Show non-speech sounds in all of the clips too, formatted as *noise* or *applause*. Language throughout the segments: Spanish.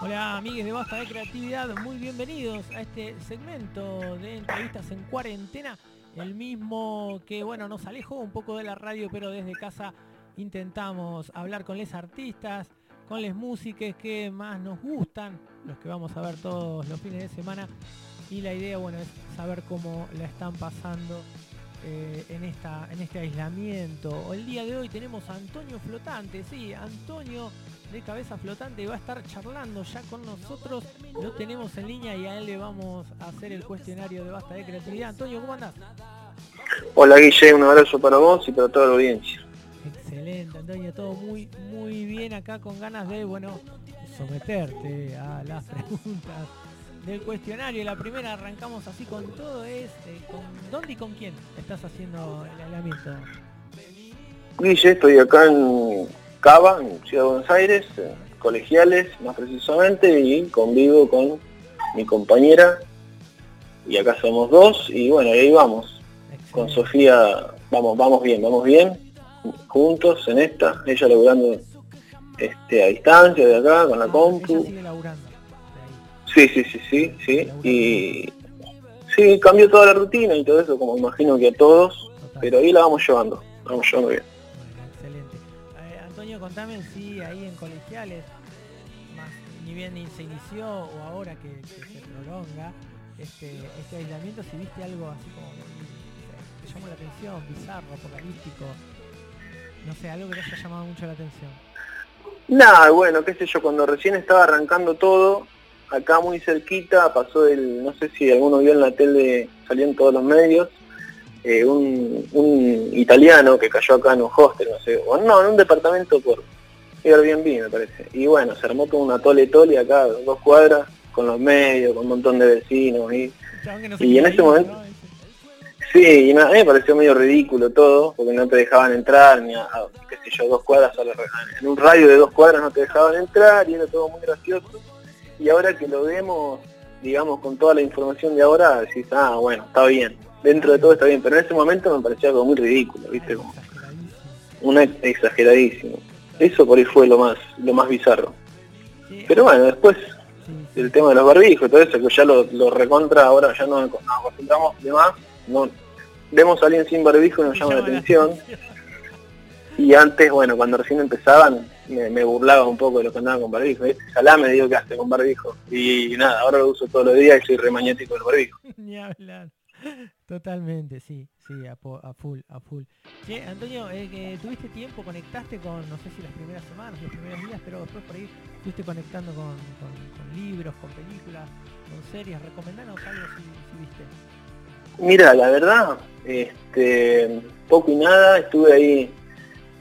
Hola amigues de Basta de Creatividad, muy bienvenidos a este segmento de entrevistas en cuarentena, el mismo que bueno nos alejó un poco de la radio, pero desde casa intentamos hablar con les artistas, con les músicas que más nos gustan, los que vamos a ver todos los fines de semana, y la idea bueno es saber cómo la están pasando eh, en, esta, en este aislamiento. El día de hoy tenemos a Antonio Flotante, sí, Antonio de Cabeza Flotante va a estar charlando ya con nosotros. Lo tenemos en línea y a él le vamos a hacer el cuestionario de Basta de Creatividad. Antonio, ¿cómo andás? Hola Guille, un abrazo para vos y para toda la audiencia. Excelente, Antonio, todo muy muy bien acá con ganas de, bueno, someterte a las preguntas del cuestionario. La primera arrancamos así con todo es eh, con dónde y con quién estás haciendo el aislamiento. Guille, estoy acá en Cava, en Ciudad de Buenos Aires, colegiales más precisamente, y convivo con mi compañera, y acá somos dos, y bueno, ahí vamos. Con Sofía, vamos, vamos bien, vamos bien, juntos en esta, ella laburando este, a distancia de acá, con la compu. Sí, sí, sí, sí, sí. Y sí, cambió toda la rutina y todo eso, como imagino que a todos, pero ahí la vamos llevando, la vamos llevando bien contame si ahí en colegiales, más, ni bien se inició o ahora que, se prolonga este, este, aislamiento, si viste algo así como que te llamó la atención, bizarro, apocalíptico, no sé, algo que te haya llamado mucho la atención. Nada, bueno, qué sé yo, cuando recién estaba arrancando todo, acá muy cerquita pasó el, no sé si alguno vio en la tele, salió en todos los medios, eh, un, italiano que cayó acá en un hostel, no sé, o no, en un departamento por Airbnb me parece. Y bueno, se armó todo una tole tole acá, dos cuadras, con los medios, con un montón de vecinos y, y en ese momento... Sí, y a mí me pareció medio ridículo todo, porque no te dejaban entrar, ni a, qué sé yo, dos cuadras, en un radio de dos cuadras no te dejaban entrar, y era todo muy gracioso. Y ahora que lo vemos, digamos, con toda la información de ahora, decís, ah, bueno, está bien dentro de todo está bien, pero en ese momento me parecía algo muy ridículo, ¿viste? Como una exageradísimo. Eso por ahí fue lo más, lo más bizarro. Pero bueno, después el tema de los barbijos, todo eso que ya lo, lo recontra, ahora ya no nos acostumbramos de más, no, vemos a alguien sin barbijo y nos llama la atención. Y antes, bueno, cuando recién empezaban, me, burlaba un poco de lo que andaba con barbijo. Salame digo que hace con barbijo. Y nada, ahora lo uso todos los días y soy remagnético del barbijo. *laughs* Totalmente, sí, sí, a, full, a full. Che, Antonio, eh, que tuviste tiempo, conectaste con, no sé si las primeras semanas, los primeros días, pero después por ahí estuviste conectando con, libros, con películas, con series. Recomendanos algo si, viste. Mira, la verdad, este, poco y nada, estuve ahí,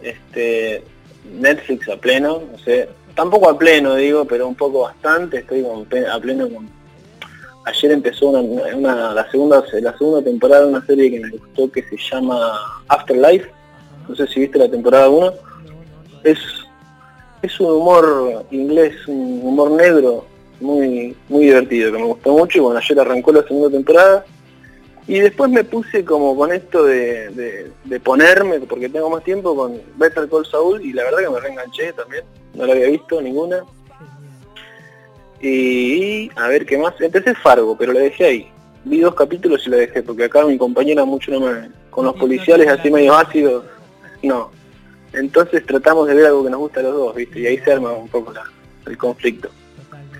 este, Netflix a pleno, no sé, tampoco a pleno digo, pero un poco bastante, estoy a pleno con ayer empezó una, la segunda la segunda temporada de una serie que me gustó que se llama Afterlife. No sé si viste la temporada 1. Es, es un humor inglés, un humor negro muy, muy divertido, que me gustó mucho y bueno, ayer arrancó la segunda temporada. Y después me puse como con esto de, de, ponerme, porque tengo más tiempo, con Better Call Saul y la verdad que me reenganché también. No la había visto ninguna. Y a ver qué más. Empecé Fargo, pero lo dejé ahí. Vi dos capítulos y lo dejé, porque acá mi compañera mucho no me... Con los policiales así medio ácidos, no. Entonces tratamos de ver algo que nos gusta a los dos, ¿viste? Y ahí se arma un poco el conflicto. Totalmente,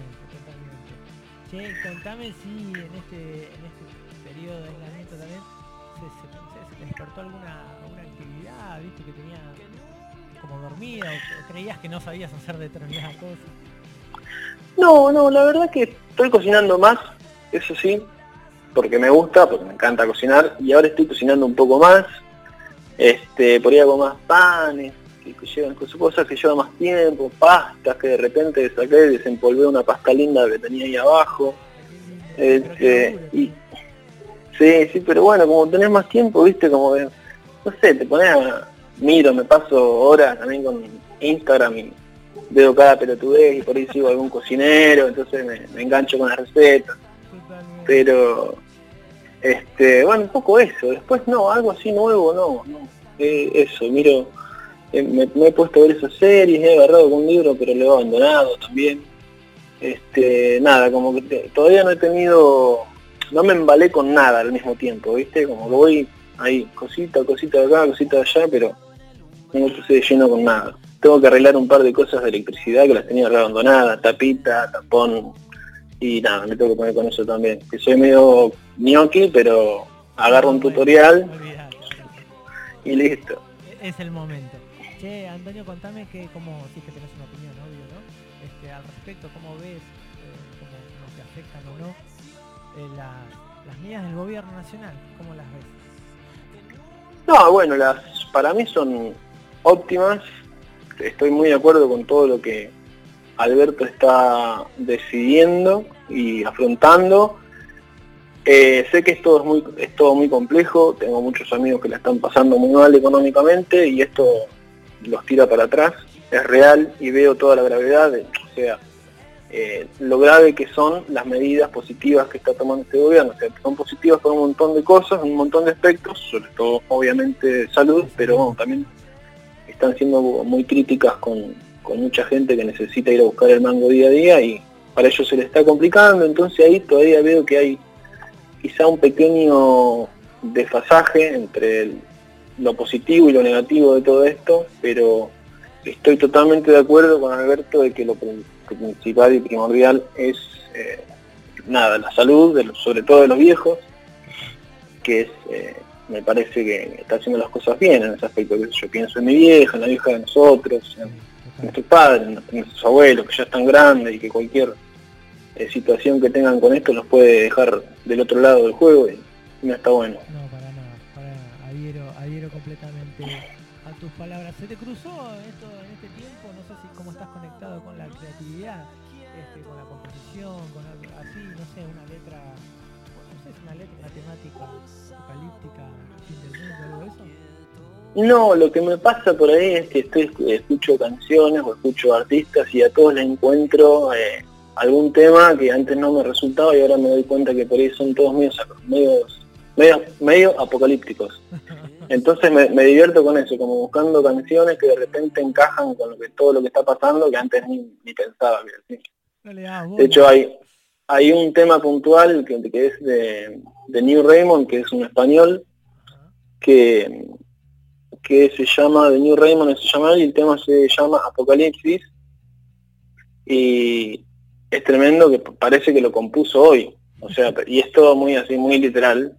totalmente. Che, contame si en este, despertó alguna, alguna actividad, ¿viste? Que tenía como dormida o creías que no sabías hacer determinadas cosas. No, no, la verdad que estoy cocinando más, eso sí, porque me gusta, porque me encanta cocinar, y ahora estoy cocinando un poco más, este, por ahí hago más panes, que, llevan cosas que llevan más tiempo, pastas que de repente saqué y desempolvé una pasta linda que tenía ahí abajo. Este, y, sí, sí, pero bueno, como tenés más tiempo, viste, como de, no sé, te pones a, miro, me paso horas también con Instagram y veo cada pelotudez y por ahí sigo algún cocinero, entonces me, engancho con la receta. Pero, este, bueno, un poco eso. Después no, algo así nuevo, no, no. Eh, eso, miro, eh, me, he puesto a ver esas series, he agarrado algún libro, pero lo he abandonado también. este, nada, como que todavía no he tenido, no me embalé con nada al mismo tiempo, ¿viste? Como voy ahí, cosita, cosita de acá, cosita de allá, pero no me puse de lleno con nada. Tengo que arreglar un par de cosas de electricidad que las tenía abandonadas, tapita, tapón, y nada, me tengo que poner con eso también. Que soy medio gnocchi, pero agarro un tutorial y listo. Es el momento. Che, Antonio, contame que como, si es que tenés una opinión, obvio, ¿no? Este, al respecto, ¿cómo ves, eh, cómo te afectan o no eh, las medidas del gobierno nacional? ¿Cómo las ves? No, bueno, las para mí son óptimas. Estoy muy de acuerdo con todo lo que Alberto está decidiendo y afrontando. Eh, sé que esto es, muy, es todo muy complejo, tengo muchos amigos que la están pasando muy mal económicamente y esto los tira para atrás, es real y veo toda la gravedad, o sea, eh, lo grave que son las medidas positivas que está tomando este gobierno. O sea, son positivas por un montón de cosas, un montón de aspectos, sobre todo obviamente salud, pero también están siendo muy críticas con, con mucha gente que necesita ir a buscar el mango día a día y para ellos se le está complicando, entonces ahí todavía veo que hay quizá un pequeño desfasaje entre lo positivo y lo negativo de todo esto, pero estoy totalmente de acuerdo con Alberto de que lo principal y primordial es eh, nada, la salud, sobre todo de los viejos, que es, eh, me parece que está haciendo las cosas bien en ese aspecto. Yo pienso en mi vieja, en la vieja de nosotros, en, nuestros padres, en nuestros abuelos, que ya están grandes y que cualquier eh, situación que tengan con esto los puede dejar del otro lado del juego y no está bueno. No, para nada, para, adhiero, adhiero completamente a tus palabras. ¿Se te cruzó esto con la creatividad, este, con la composición, con algo así, no sé, una letra, no sé, es una letra, una temática apocalíptica, fin del mundo, algo de eso. No, lo que me pasa por ahí es que estoy, escucho canciones o escucho artistas y a todos les encuentro eh, algún tema que antes no me resultaba y ahora me doy cuenta que por ahí son todos medios, medio, medio apocalípticos. *laughs* Entonces me, divierto con eso, como buscando canciones que de repente encajan con lo que, todo lo que está pasando que antes ni, pensaba. De hecho hay, hay un tema puntual que, es de, de New Raymond, que es un español, que que se llama The New Raymond, se llama y el tema se llama Apocalipsis y es tremendo que parece que lo compuso hoy, o sea, y es todo muy así, muy literal.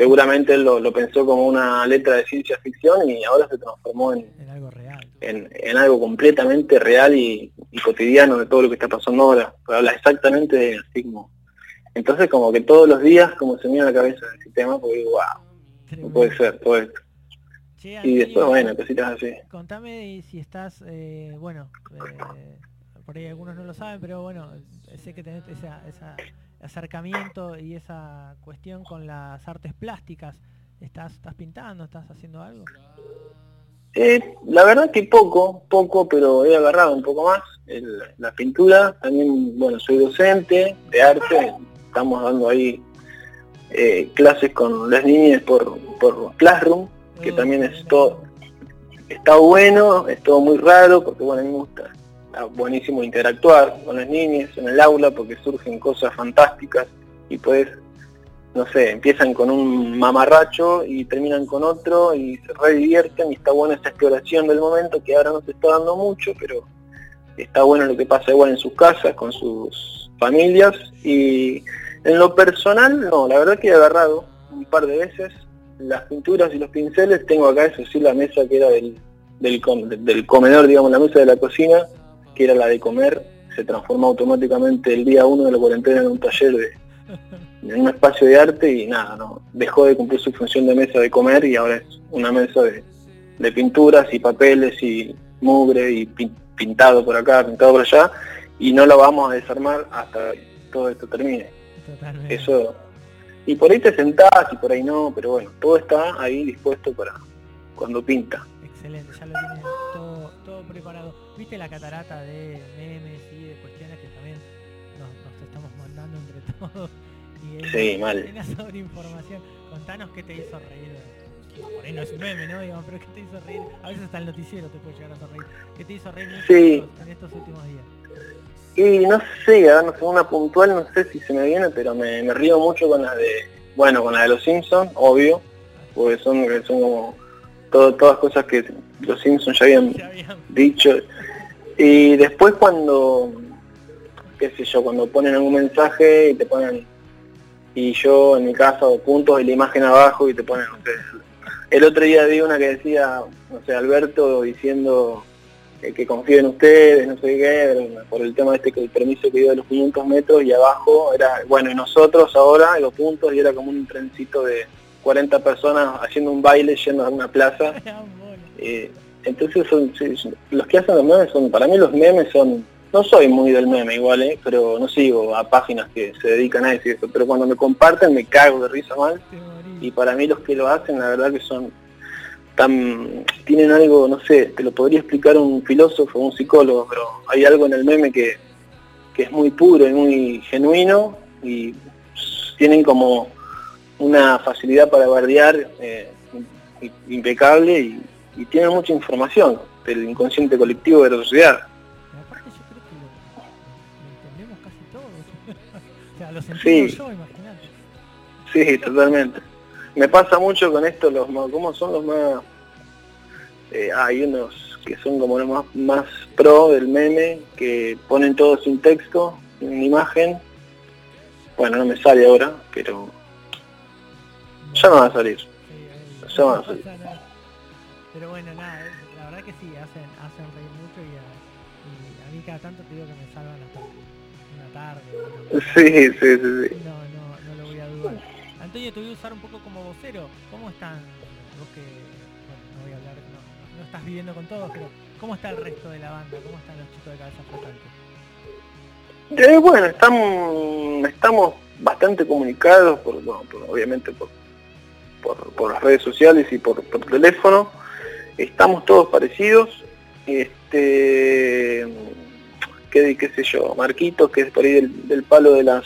Seguramente él lo, pensó como una letra de ciencia ficción y ahora se transformó en, algo real. En, algo completamente real y, cotidiano de todo lo que está pasando ahora. habla exactamente de así como. Entonces como que todos los días como se me a la cabeza ese tema porque digo, wow, no puede ser todo esto y después, bueno, cositas así. Contame si estás, eh, bueno, eh, por ahí algunos no lo saben, pero bueno, sé que tenés ese acercamiento y esa cuestión con las artes plásticas. ¿Estás, estás pintando? ¿Estás haciendo algo? Eh, la verdad que poco, poco, pero he agarrado un poco más la pintura. También, bueno, soy docente de arte, estamos dando ahí clases con las niñas por, por Classroom, que también es todo, está bueno, es todo muy raro, porque bueno, a mí me gusta, buenísimo interactuar con las niñas en el aula, porque surgen cosas fantásticas y pues, no sé, empiezan con un mamarracho y terminan con otro y se redivierten y está buena esa exploración del momento que ahora no se está dando mucho, pero está bueno lo que pasa igual en sus casas, con sus familias y en lo personal, no, la verdad que he agarrado un par de veces las pinturas y los pinceles, tengo acá eso sí la mesa que era del, del, del comedor, digamos, la mesa de la cocina, que era la de comer, se transformó automáticamente el día uno de la cuarentena en un taller de, en un espacio de arte y nada, no dejó de cumplir su función de mesa de comer y ahora es una mesa de, pinturas y papeles y mugre y pintado por acá, pintado por allá y no lo vamos a desarmar hasta todo esto termine. Eso y por ahí te sentás y por ahí no, pero bueno, todo está ahí dispuesto para cuando pinta. Excelente, ya lo tienes todo, preparado. ¿Viste la catarata de memes y de cuestiones que también nos, estamos mandando entre *laughs* todos? Y sí, mal. sobre información. Contanos qué te hizo reír por ahí no es un meme, ¿no? Digamos, pero ¿qué te hizo reír? A veces hasta el noticiero te puede llegar a hacer reír. ¿Qué te hizo reír Sí. en estos últimos días? Y no sé, sé, una puntual, no sé si se me viene, pero me, me río mucho con la de, bueno, con la de los Simpsons, obvio, porque son, son como todo- todas cosas que los Simpsons ya habían dicho. Y después cuando, qué sé yo, cuando ponen algún mensaje y te ponen, y yo en mi caso puntos y la imagen abajo y te ponen, no sé, el otro día vi una que decía, no sé, Alberto diciendo eh, que confío en ustedes, no sé qué, por el tema este que el permiso que dio de los 500 metros y abajo era, bueno, y nosotros ahora, los puntos, y era como un trencito de 40 personas haciendo un baile yendo a una plaza. *laughs* Eh, entonces son, los que hacen los memes son, para mí los memes son, no soy muy del meme igual, eh, pero no sigo a páginas que se dedican a decir eso, pero cuando me comparten me cago de risa mal y para mí los que lo hacen la verdad que son tan, tienen algo, no sé, te lo podría explicar un filósofo, un psicólogo, pero hay algo en el meme que, que es muy puro y muy genuino y tienen como una facilidad para bardear eh, im- impecable y, y tienen mucha información del inconsciente colectivo de la sociedad. Y aparte yo creo que lo, lo entendemos casi todos. *laughs* o sea, lo entiendo Sí. yo. Sí, totalmente. Me pasa mucho con esto, los más, ¿cómo son los más? eh, hay unos que son como los más, más pro del meme, que ponen todo sin texto, sin imagen. Bueno, no me sale ahora, pero ya me va a salir. Ya no va a salir. Pero bueno, nada, eh, la verdad que sí, hacen, hacen reír mucho y a, y a mí cada tanto te digo que me salvan hasta una tarde. una Sí, sí, sí, sí. No, no, no lo voy a dudar. Antonio, te voy a usar un poco como vocero. ¿Cómo están vos que, bueno, no voy a hablar, no, no estás viviendo con todos, pero ¿cómo está el resto de la banda? ¿Cómo están los chicos de cabeza flotante? Eh, bueno, estamos, estamos bastante comunicados, por, bueno, por- obviamente por, por, por las redes sociales y por, por teléfono. Estamos todos parecidos. Este, qué, qué sé yo, Marquitos, que es por ahí del, del palo de las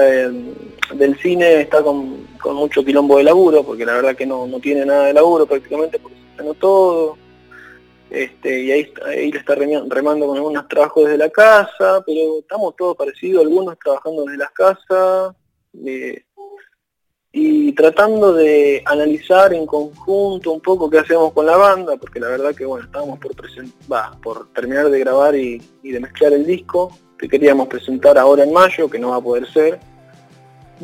eh, del cine, está con, con mucho quilombo de laburo, porque la verdad que no, no tiene nada de laburo prácticamente, porque se todo. Este, y ahí, ahí le está remando con algunos trabajos desde la casa, pero estamos todos parecidos, algunos trabajando desde las casas, eh, y tratando de analizar en conjunto un poco qué hacemos con la banda, porque la verdad que bueno, estábamos por va, por terminar de grabar y, y de mezclar el disco, que queríamos presentar ahora en mayo, que no va a poder ser.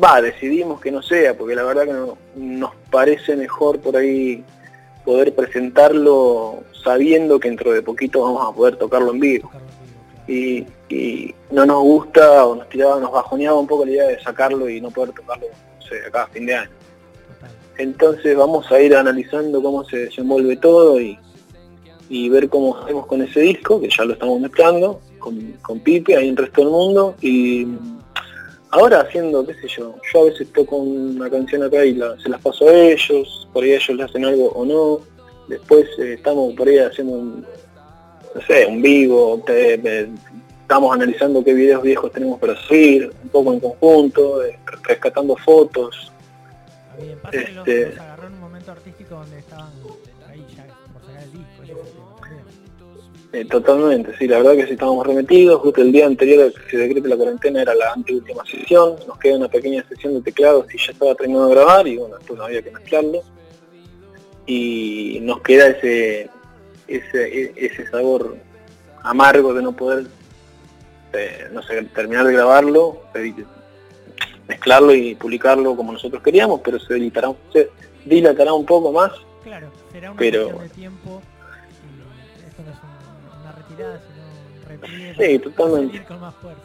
Va, decidimos que no sea, porque la verdad que no- nos parece mejor por ahí poder presentarlo sabiendo que dentro de poquito vamos a poder tocarlo en vivo. Y, y no nos gusta o nos tiraba, nos bajoneaba un poco la idea de sacarlo y no poder tocarlo no sé, acá a fin de año. Entonces vamos a ir analizando cómo se desenvuelve todo y, y ver cómo hacemos con ese disco, que ya lo estamos mezclando, con, con Pipe, ahí en el resto del mundo. Y ahora haciendo, qué sé yo, yo a veces toco una canción acá y la- se las paso a ellos, por ahí ellos le hacen algo o no. Después eh, estamos por ahí haciendo un, no sé, un vivo, te- te- estamos analizando qué videos viejos tenemos para subir, un poco en conjunto, eh, rescatando fotos. Bien, los, Este- los agarró en un momento artístico donde estaban ahí ya por sacar el disco, ese tema. Eh, totalmente, sí, la verdad que sí estábamos remetidos, justo el día anterior a que se decrete la cuarentena era la anteúltima sesión, nos queda una pequeña sesión de teclados y ya estaba terminado de grabar y bueno, después había que mezclarlo. Y nos queda ese, ese, ese sabor amargo de no poder, eh, no sé, terminar de grabarlo, mezclarlo y publicarlo como nosotros queríamos, pero se dilatará, se dilatará un poco más Claro, será una Pero- de tiempo y esto no es un- una retirada, sino un Sí, totalmente. con más fuerza.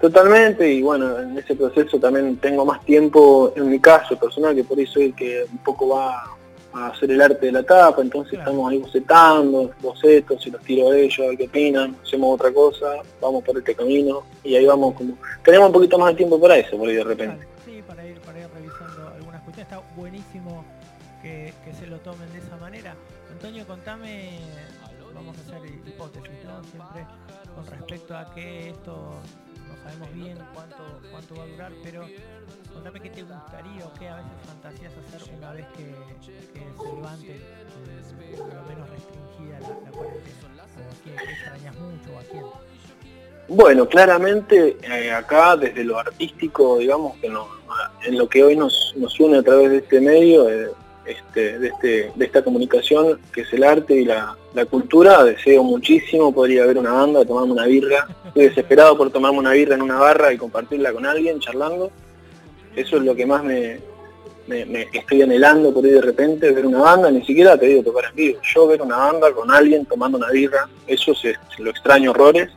Totalmente, y bueno, en ese proceso también tengo más tiempo, en mi caso personal, que por eso soy el que un poco va a hacer el arte de la tapa, entonces Claro. estamos ahí bocetando, bocetos, y los tiro a ellos, a ver qué opinan, hacemos otra cosa, vamos por este camino, y ahí vamos como, tenemos un poquito más de tiempo para eso, por ahí de repente. Claro, sí, para ir, para ir revisando algunas cuestiones. Está buenísimo que, que se lo tomen de esa manera. Antonio, contame, vamos a hacer hipótesis, ¿no? Siempre con respecto a que esto sabemos bien cuánto, cuánto va a durar, pero contame qué te gustaría o qué a veces fantasías hacer una vez que, se levante eh, por lo menos restringida la, cuarentena. ¿O qué, extrañas mucho o a quién? Bueno, claramente eh, acá desde lo artístico, digamos que no, en lo que hoy nos, nos une a través de este medio, eh, este, de, este, de esta comunicación que es el arte y la, cultura, deseo muchísimo, podría haber una banda, tomarme una birra, estoy desesperado por tomarme una birra en una barra y compartirla con alguien, charlando, eso es lo que más me, estoy anhelando por ahí de repente, ver una banda, ni siquiera te digo tocar en vivo, yo ver una banda con alguien tomando una birra, eso se, lo extraño horrores,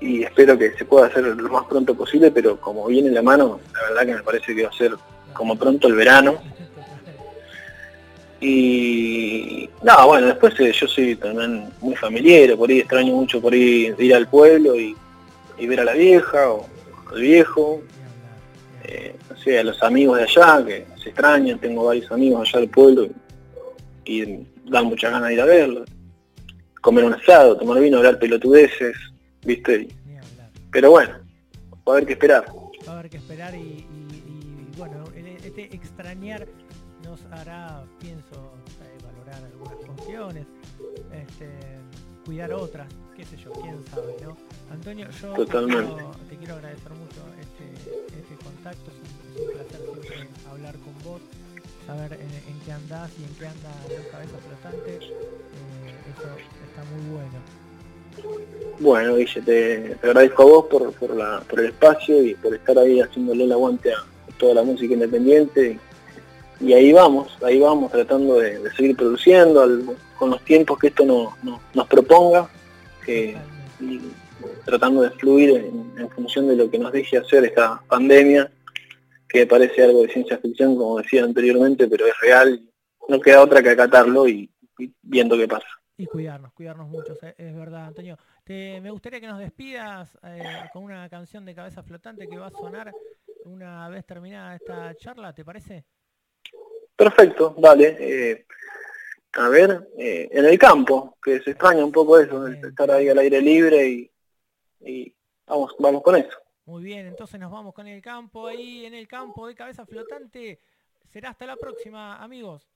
y espero que se pueda hacer lo más pronto posible, pero como viene la mano, la verdad que me parece que va a ser como pronto el verano, y no, bueno, después eh, yo soy también muy familiar, por ahí extraño mucho por ahí ir al pueblo y, ver a la vieja o al viejo, eh, no sé, a los amigos de allá que se extrañan, tengo varios amigos allá del pueblo y, dan muchas ganas de ir a verlos, comer un asado, tomar vino, hablar pelotudeces, viste, pero bueno, va a haber que esperar. Va a haber que esperar y, bueno, este extrañar nos hará, pienso, eh, valorar algunas funciones, este, cuidar otras, qué sé yo, quién sabe, ¿no? Antonio, yo Te, quiero, agradecer mucho este, este contacto, es un, placer siempre hablar con vos, saber en, qué andás y en qué anda la cabeza flotante, eh, eso está muy bueno. Bueno, Guille, te, agradezco a vos por, por, la, por el espacio y por estar ahí haciéndole el aguante a toda la música independiente y ahí vamos, ahí vamos tratando de, seguir produciendo con los tiempos que esto nos proponga, y tratando de fluir en, función de lo que nos deje hacer esta pandemia, que parece algo de ciencia ficción, como decía anteriormente, pero es real, no queda otra que acatarlo y, viendo qué pasa. Y cuidarnos, cuidarnos mucho, es verdad, Antonio. me gustaría que nos despidas eh, con una canción de cabeza flotante que va a sonar una vez terminada esta charla, ¿te parece? Perfecto, dale. Eh, a ver, eh, en el campo, que se extraña un poco eso, estar ahí al aire libre y, vamos, vamos con eso. Muy bien, entonces nos vamos con el campo ahí, en el campo de cabeza flotante. Será hasta la próxima, amigos.